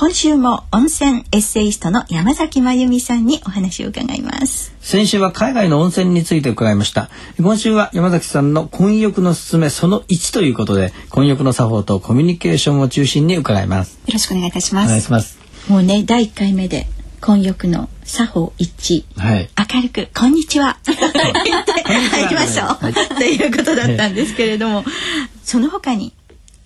今週も温泉エッセイストの山崎真由美さんにお話を伺います。先週は海外の温泉について伺いました。今週は山崎さんの混浴のすすめその1ということで混浴の作法とコミュニケーションを中心に伺います。よろしくお願いいたします。お願いします。もうね第1回目で混浴の作法1、はい、明るく「こんにちは」言って入りましょう、はい、ということだったんですけれども、その他に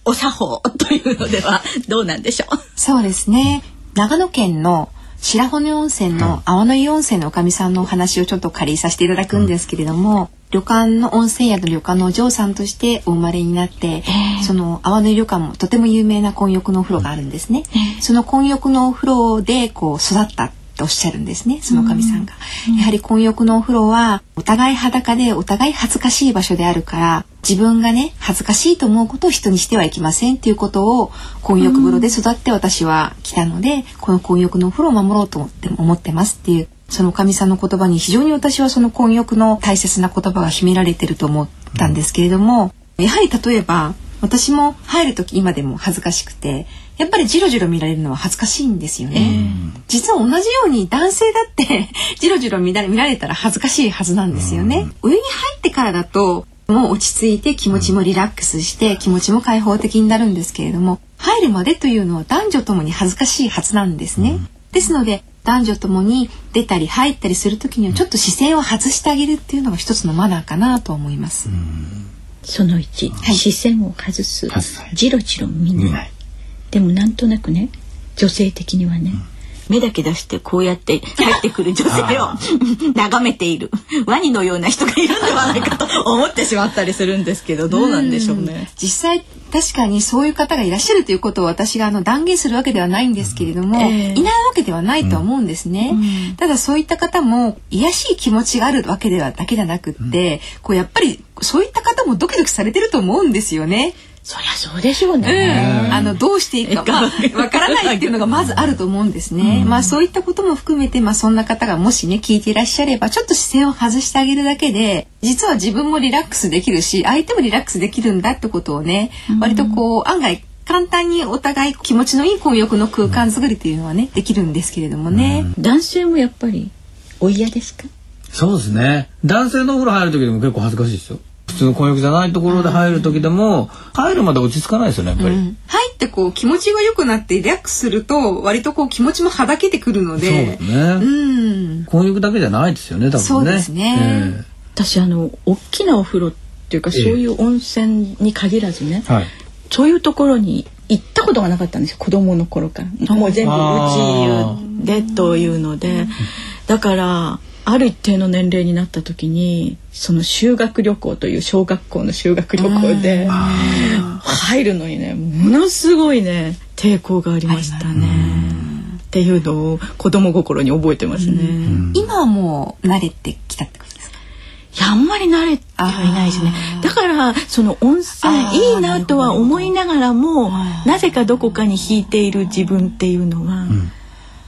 お作法というのではどうなんでしょう？そうですね。長野県の白骨温泉の青の湯温泉のおかみさんのお話をちょっと借りさせていただくんですけれども、うん、旅館の温泉宿の旅館のお嬢さんとしてお生まれになってその青の湯旅館もとても有名な混浴のお風呂があるんですね。その混浴のお風呂でこう育ったとおっしゃるんですねその神さんが、うん、やはり混浴のお風呂はお互い裸でお互い恥ずかしい場所であるから自分がね恥ずかしいと思うことを人にしてはいけませんっていうことを混浴風呂で育って私は来たので、うん、この混浴のお風呂を守ろうと思って思ってますっていうその神さんの言葉に非常に私はその混浴の大切な言葉が秘められてると思ったんですけれども、やはり例えば私も入る時今でも恥ずかしくてやっぱりジロジロ見られるのは恥ずかしいんですよね。実は同じように男性だって ジロジロ見られたら恥ずかしいはずなんですよね。上に入ってからだともう落ち着いて気持ちもリラックスして気持ちも開放的になるんですけれども入るまでというのは男女ともに恥ずかしいはずなんですね。ですので男女ともに出たり入ったりする時にはちょっと視線を外してあげるっていうのが一つのマナーかなと思います。その1、はい、視線を外す、じろじろ見ない。でもなんとなくね女性的にはね、目だけ出してこうやって入ってくる女性を眺めている。ワニのような人がいるんではないかと思ってしまったりするんですけどどうなんでしょうね。実際確かにそういう方がいらっしゃるということを私があの断言するわけではないんですけれども、えー、いないわけではないと思うんですね、うん、ただそういった方も癒しい気持ちがあるわけではだけじゃなくって、うん、こうやっぱりそういった方もドキドキされてると思うんですよね。そりゃそうでしょうね。うん、あのどうしていいかわ、まあ、からないっていうのがまずあると思うんですね。うん、まあそういったことも含めてまあそんな方がもしね聞いていらっしゃればちょっと視線を外してあげるだけで実は自分もリラックスできるし相手もリラックスできるんだってことをね、うん、割とこう案外簡単にお互い気持ちのいい混浴の空間作りというのはねできるんですけれどもね。男性もやっぱりお嫌ですか？そうですね。男性のお風呂入る時でも結構恥ずかしいですよ。普通の婚約じゃないところで入る時でも、入るまで落ち着かないですよねやっぱり、うん、入ってこう気持ちが良くなってリラックスすると割とこう気持ちもはだけてくるので。そうね、うん、婚約だけじゃないですよね多分ね。そうですね、えー、私あの大きなお風呂っていうか、そういう温泉に限らずね、はい、そういうところに行ったことがなかったんですよ子供の頃から。もう全部うちでというので。だからある一定の年齢になった時にその修学旅行という小学校の修学旅行で入るのにねものすごいね抵抗がありましたね。っていうのを子供心に覚えてますね。今はもう慣れてきたってことですか？いやあんまり慣れてはいないですね。だからその温泉いいなとは思いながらもなぜかどこかに引いている自分っていうのは。うん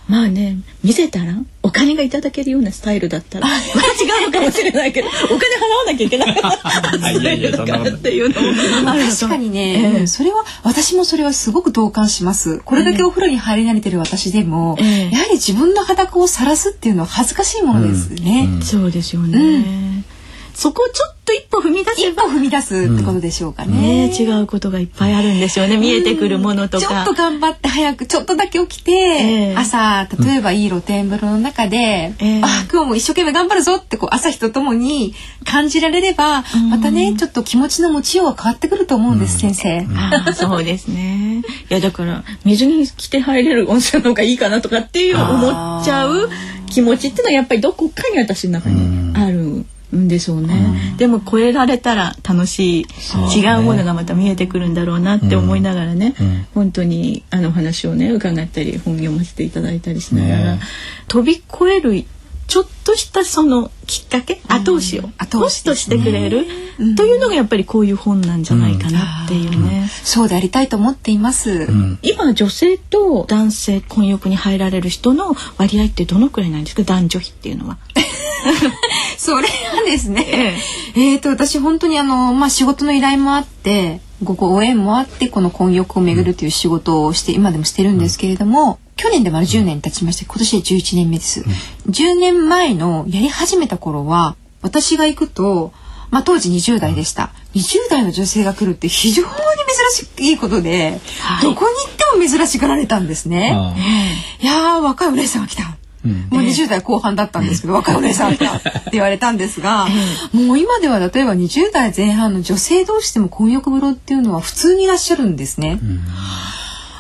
まあね見せたらお金がいただけるようなスタイルだったらまあ違うのかもしれないけど お金払わなきゃいけないっていうのも確かにね、えー、それは私もそれはすごく同感します。これだけお風呂に入り慣れてる私でも、えー、やはり自分の裸を晒すっていうのは恥ずかしいものですね、うん。うん、そうですよね、そこをちょっと一歩踏み出せば一歩踏み出すってことでしょうかね。ね、違うことがいっぱいあるんですよね。見えてくるものとか、ちょっと頑張って早くちょっとだけ起きて、えー、朝例えばいい露天風呂の中で、えー、あ今日も一生懸命頑張るぞってこう朝日とともに感じられれば、またねちょっと気持ちの持ちようは変わってくると思うんです、先生。あそうですね。いやだから水に着て入れる温泉の方がいいかなとかっていう思っちゃう気持ちっていうのはやっぱりどこかに私の中に。んでしょうね、うん、でも超えられたら楽しい、ね、違うものがまた見えてくるんだろうなって思いながらね、うん、本当にあの話をね伺ったり本読ませていただいたりしながら、ね、飛び越えるちょっとしたそのきっかけ、後押しを後押しとしてくれる、というのがやっぱりこういう本なんじゃないかなっていうね、そうでありたいと思っています、今女性と男性混浴に入られる人の割合ってどのくらいなんですか？男女比っていうのは。それはですね、えー、えーと私本当にあのまあ仕事の依頼もあってごご縁もあってこの混浴をめぐるという仕事をして今でもしてるんですけれども、去年で丸10年経ちまして今年で11年目です、うん、10年前のやり始めた頃は私が行くとまあ、当時20代でした、うん、20代の女性が来るって非常に珍しいことで、はい、どこに行っても珍しがられたんですね。いや若いお姉さんが来た。うん、もう20代後半だったんですけど、若いお姉さんって 言われたんですが、もう今では例えば20代前半の女性同士でも混浴風呂っていうのは普通にいらっしゃるんですね。うん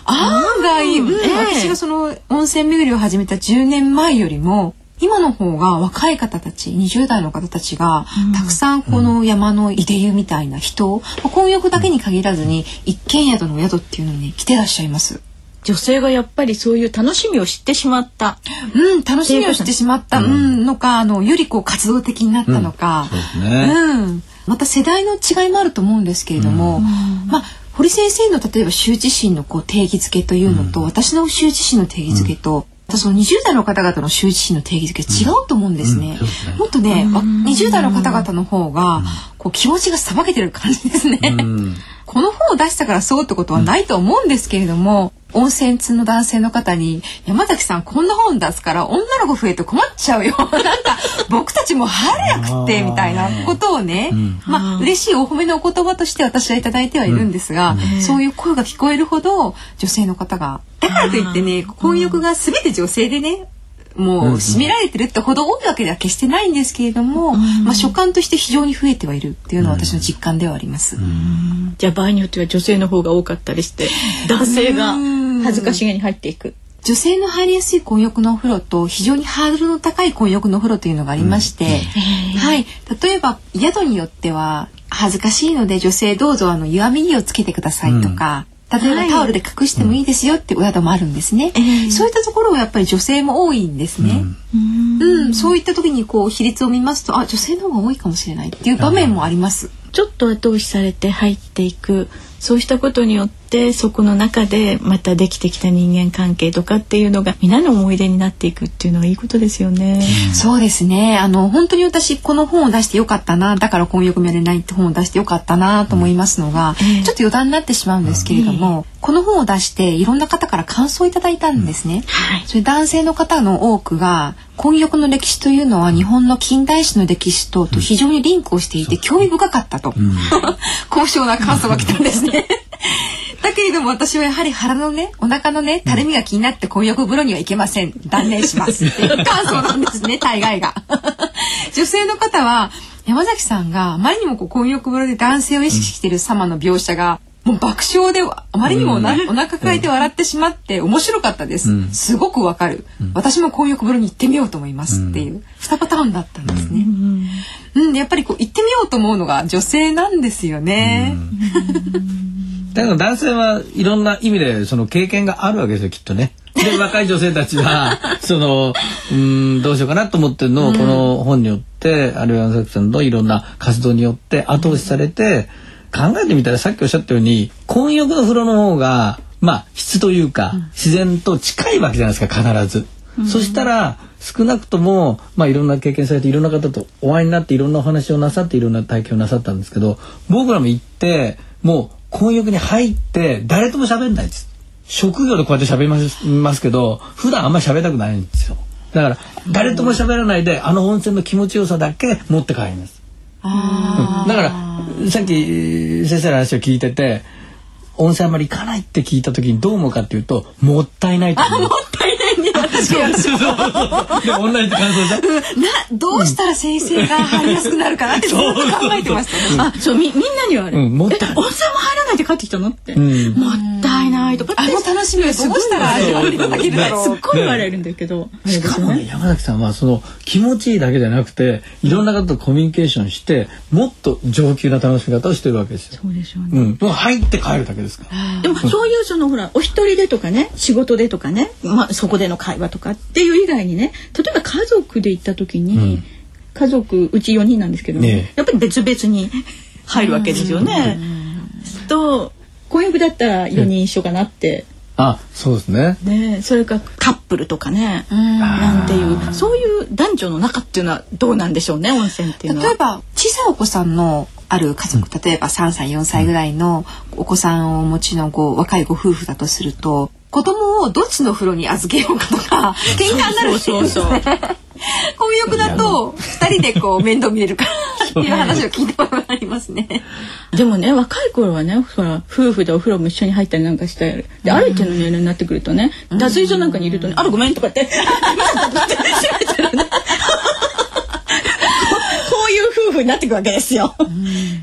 案外、うん、私がその温泉巡りを始めた10年前よりも今の方が若い方たち20代の方たちが、たくさんこの山のいで湯みたいな人、うん、混浴だけに限らずに一軒宿の宿っていうのに来てらっしゃいます。女性がやっぱりそういう楽しみを知ってしまった。うん、楽しみを知ってしまった、うん、のか、あの、よりこう活動的になったのか。うん、ね、うん。また世代の違いもあると思うんですけれども、まあ、堀先生の例えば羞恥心のこう定義づけというのと、私の羞恥心の定義づけと、その20代の方々の羞恥心の定義づけ違うと思うんですね。うんうん、もっとね、20代の方々の方が、こう気持ちがさばけてる感じですね。この本を出したからそうってことはないと思うんですけれども、温泉通の男性の方に「山崎さんこんな本出すから女の子増えて困っちゃうよ」なんか僕たちも早くてみたいなことをね、うん、まあ嬉しいお褒めのお言葉として私は頂いてはいるんですが、うん、そういう声が聞こえるほど女性の方がだからといってね婚約が全て女性でねもう占められてるってほど多いわけでは決してないんですけれども、うん、まあ所感として非常に増えてはいるっていうのは私の実感ではあります。じゃあ場合によっては女性の方が多かったりして男性が恥ずかしげに入っていく。女性の入りやすい混浴のお風呂と非常にハードルの高い混浴のお風呂というのがありまして、うん、はい。例えば宿によっては恥ずかしいので女性どうぞあの湯あみ着をつけてくださいとか、例えばタオルで隠してもいいですよってお宿もあるんですね、そういったところはやっぱり女性も多いんですね、うん、うん、そういった時にこう比率を見ますとあ女性の方が多いかもしれないっていう場面もあります、ちょっと後押しされて入っていくそうしたことによってそこの中でまたできてきた人間関係とかっていうのが皆の思い出になっていくっていうのはいいことですよね。そうですね。あの本当に私この本を出してよかったな、だから婚約もやれないって本を出してよかったなと思いますのが、うん、ちょっと余談になってしまうんですけれども、うん、この本を出していろんな方から感想をいただいたんですね。うん。はい、それ男性の方の多くが婚約の歴史というのは日本の近代史の歴史とと非常にリンクをしていて興味深かったと、高尚な感想が来たんですね。だけれども私はやはり腹のねお腹のねたるみが気になって混浴風呂には行けません。断念しますっていう感想なんですね 大概が。女性の方は山崎さんがあまりにもこう混浴風呂で男性を意識している様の描写が、もう爆笑であまりにもお,、お腹抱えて笑ってしまって面白かったです、うん、すごくわかる、うん、私も混浴風呂に行ってみようと思いますっていう、うん、2パターンだったんですね、うん。やっぱりこう行ってみようと思うのが女性なんですよね、だけど男性はいろんな意味でその経験があるわけですよきっとね。で若い女性たちは そのうんどうしようかなと思ってるのをこの本によって、あるいは山崎さんのいろんな活動によって後押しされて、考えてみたらさっきおっしゃったように混浴の風呂の方がまあ質というか、自然と近いわけじゃないですか必ず。そしたら少なくとも、まあ、いろんな経験されていろんな方とお会いになっていろんなお話をなさっていろんな体験をなさったんですけど僕らも行ってもう婚浴に入って誰とも喋んないです。職業でこうやって喋りますけど普段あんまり喋りたくないんですよ。だから誰とも喋らないであの温泉の気持ちよさだけ持って帰ります。だからさっき先生の話を聞いてて温泉あまり行かないって聞いた時にどう思うかっていうともったいないと思う。もったいないね私は。でも同じ感想じゃん。などうしたら先生が入りやすくなるかなってずっと考えてました。あそうみみんなにはある。うんもったいえ温泉も入らないで帰ってきたの？って。んもったいないとかって。あの楽しみをどうしたら味わっていただけるだろう。すっごい言われるんだけど。しかもね山崎さんはその気持ちいいだけじゃなくていろんな方とコミュニケーションしてもっと上級な楽しみ方をしてるわけですよ。そうでしょうね。うん、もう入って帰るだけですから。でもそういうそのほらお一人でとかね仕事でとかね、まあ、そこでの会話とかっていう以外にね例えば家族で行った時に、うん。家族うち4人なんですけど、ねえ。やっぱり別々に入るわけですよね。と婚約だったら4人一緒かなって、あ、そうですね。ねえそれからカップルとかね、なんていうそういう男女の中っていうのはどうなんでしょうね温泉っていうのは。例えば小さいお子さんのある家族、例えば3歳4歳ぐらいのお子さんをお持ちのご若いご夫婦だとすると子供をどっちの風呂に預けようかとか 喧嘩になるっていうそうそうそう。婚約だと2人でこう面倒見れるか らっていう話を聞いたことがありますね。でもね若い頃はねほら夫婦でお風呂も一緒に入ったりなんかしたりである一定の年齢になってくるとね脱衣所なんかにいるとね「あらごめん」とかって 閉めてるねこういう夫婦になっていくわけですよ。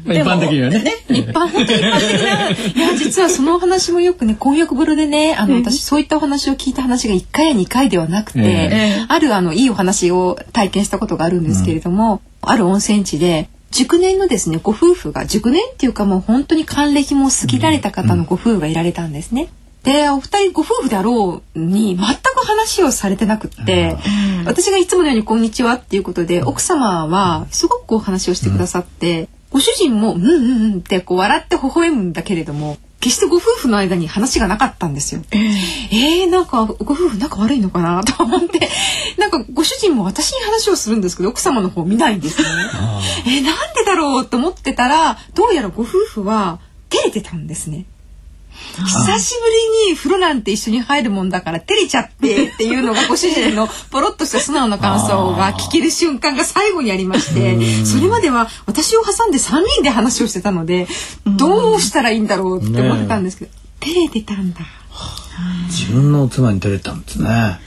まあ一般的にはね。一般本当に一般的な。いや実はそのお話もよくね婚約風呂でねあの私そういったお話を聞いた話が1回や2回ではなくて、ええ。あるあのいいお話を体験したことがあるんですけれども、ある温泉地で熟年のですねご夫婦が熟年っていうかもう本当に還暦も過ぎられた方のご夫婦がいられたんですね。でお二人ご夫婦であろうに全く話をされてなくって、私がいつものように「こんにちは」っていうことで奥様はすごくこう話をしてくださって、ご主人も「うんうんうん」ってこう笑って微笑むんだけれども決してご夫婦の間に話がなかったんですよ。えー、なんかご夫婦仲悪いのかなと思って なんかご主人も私に話をするんですけど奥様の方見ないんですよね。えー、なんでだろうと思ってたらどうやらご夫婦は照れてたんですね。久しぶりに風呂なんて一緒に入るもんだから照れちゃってっていうのがご主人のポロッとした素直な感想が聞ける瞬間が最後にありましてそれまでは私を挟んで3人で話をしてたのでどうしたらいいんだろうって思ってたんですけど照れてたんだ。自分の妻に照れたんですね。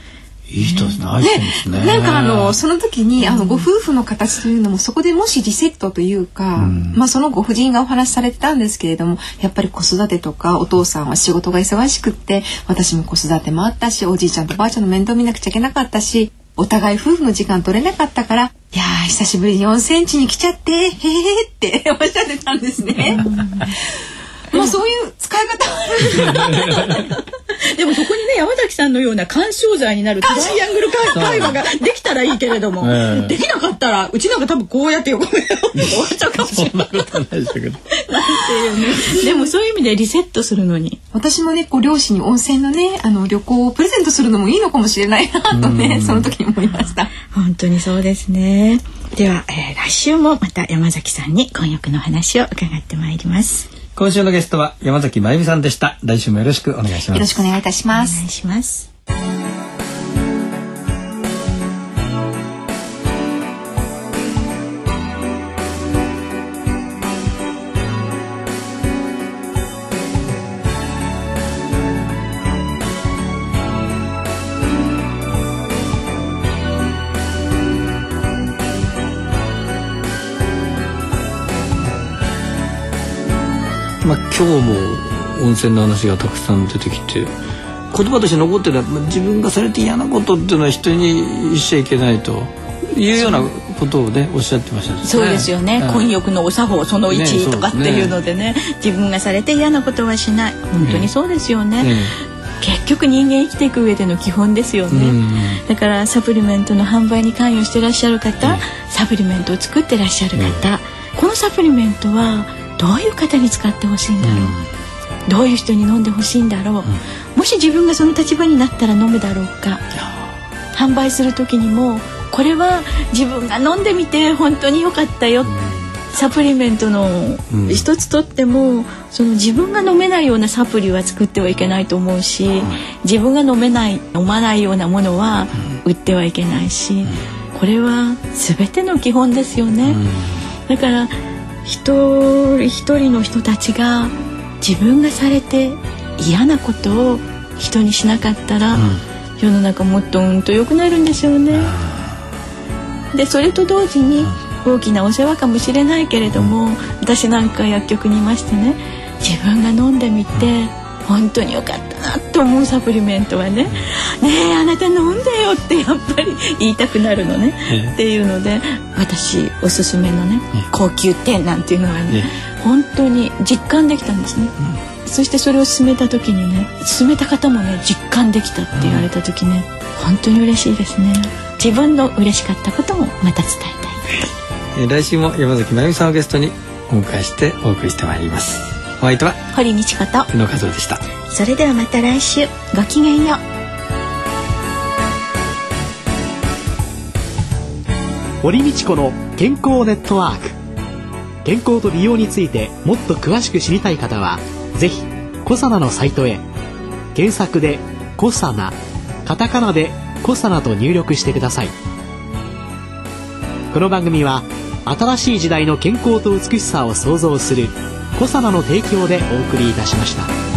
いい人ですね。愛してすね。なんかあのその時にあのご夫婦の形というのもそこでもしリセットというか、まあそのご婦人がお話しされてたんですけれどもやっぱり子育てとかお父さんは仕事が忙しくって私も子育てもあったしおじいちゃんとばあちゃんの面倒見なくちゃいけなかったしお互い夫婦の時間取れなかったから「いやー久しぶりに4センチに来ちゃってへへへ」っておっしゃってたんですね。まあそういう使い方 でもそこにね山崎さんのような干渉剤になるトライアングル会会話ができたらいいけれども、ええできなかったらうちなんか多分こうやって横目を終わっちゃうかもしれない そんなことないでしたけど。っていうね。でもそういう意味でリセットするのに。私もねこう両親に温泉のねあの旅行をプレゼントするのもいいのかもしれないなとねその時に思いました。本当にそうですね。では、えー来週もまた山崎さんに婚約の話を伺ってまいります。今週のゲストは山崎まゆみさんでした。来週もよろしくお願いします。よろしくお願いいたしお願ます。いします。まあ、今日も温泉の話がたくさん出てきて言葉として残ってる自分がされて嫌なことっていうのは人に言っちゃいけないというようなことをねおっしゃってましたね。そうですよね。はい婚約のお作法そのね1とかっていうのでね。自分がされて嫌なことはしない。本当にそうですよね。ね結局人間生きていく上での基本ですよね。うん。だからサプリメントの販売に関与してらっしゃる方、サプリメントを作ってらっしゃる方、このサプリメントはどういう方に使ってほしいんだろう、どういう人に飲んでほしいんだろう、もし自分がその立場になったら飲むだろうか？販売する時にもこれは自分が飲んでみて本当に良かったよ、サプリメントのうん。一つとっても、その自分が飲めないようなサプリは作ってはいけないと思うし、自分が飲めない飲まないようなものは売ってはいけないし、これは全ての基本ですよね。だから一人一人の人たちが自分がされて嫌なことを人にしなかったら、うん、世の中もっとうんと良くなるんでしょうね。でそれと同時に大きなお世話かもしれないけれども、うん、私なんか薬局にいましてね自分が飲んでみて、本当に良かったなと思うサプリメントはね「ねえあなた飲んでよ」ってやっぱり言いたくなるのね、っていうので私おすすめのね、高級店なんていうのはね、本当に実感できたんですね。そしてそれを進めた時にね進めた方もね実感できたって言われた時ね、本当に嬉しいですね。自分の嬉しかったこともまた伝えたい、えー、来週も山崎真由美さんをゲストにお迎えしてお送りしてまいりますお相手は堀道子と宇野和夫でした。それではまた来週。ごきげんよう。堀道子の健康ネットワーク。健康と美容についてもっと詳しく知りたい方はぜひコサナのサイトへ。検索で「コサナ」カタカナで「コサナ」と入力してください。この番組は新しい時代の健康と美しさを創造する小様の提供でお送りいたしました。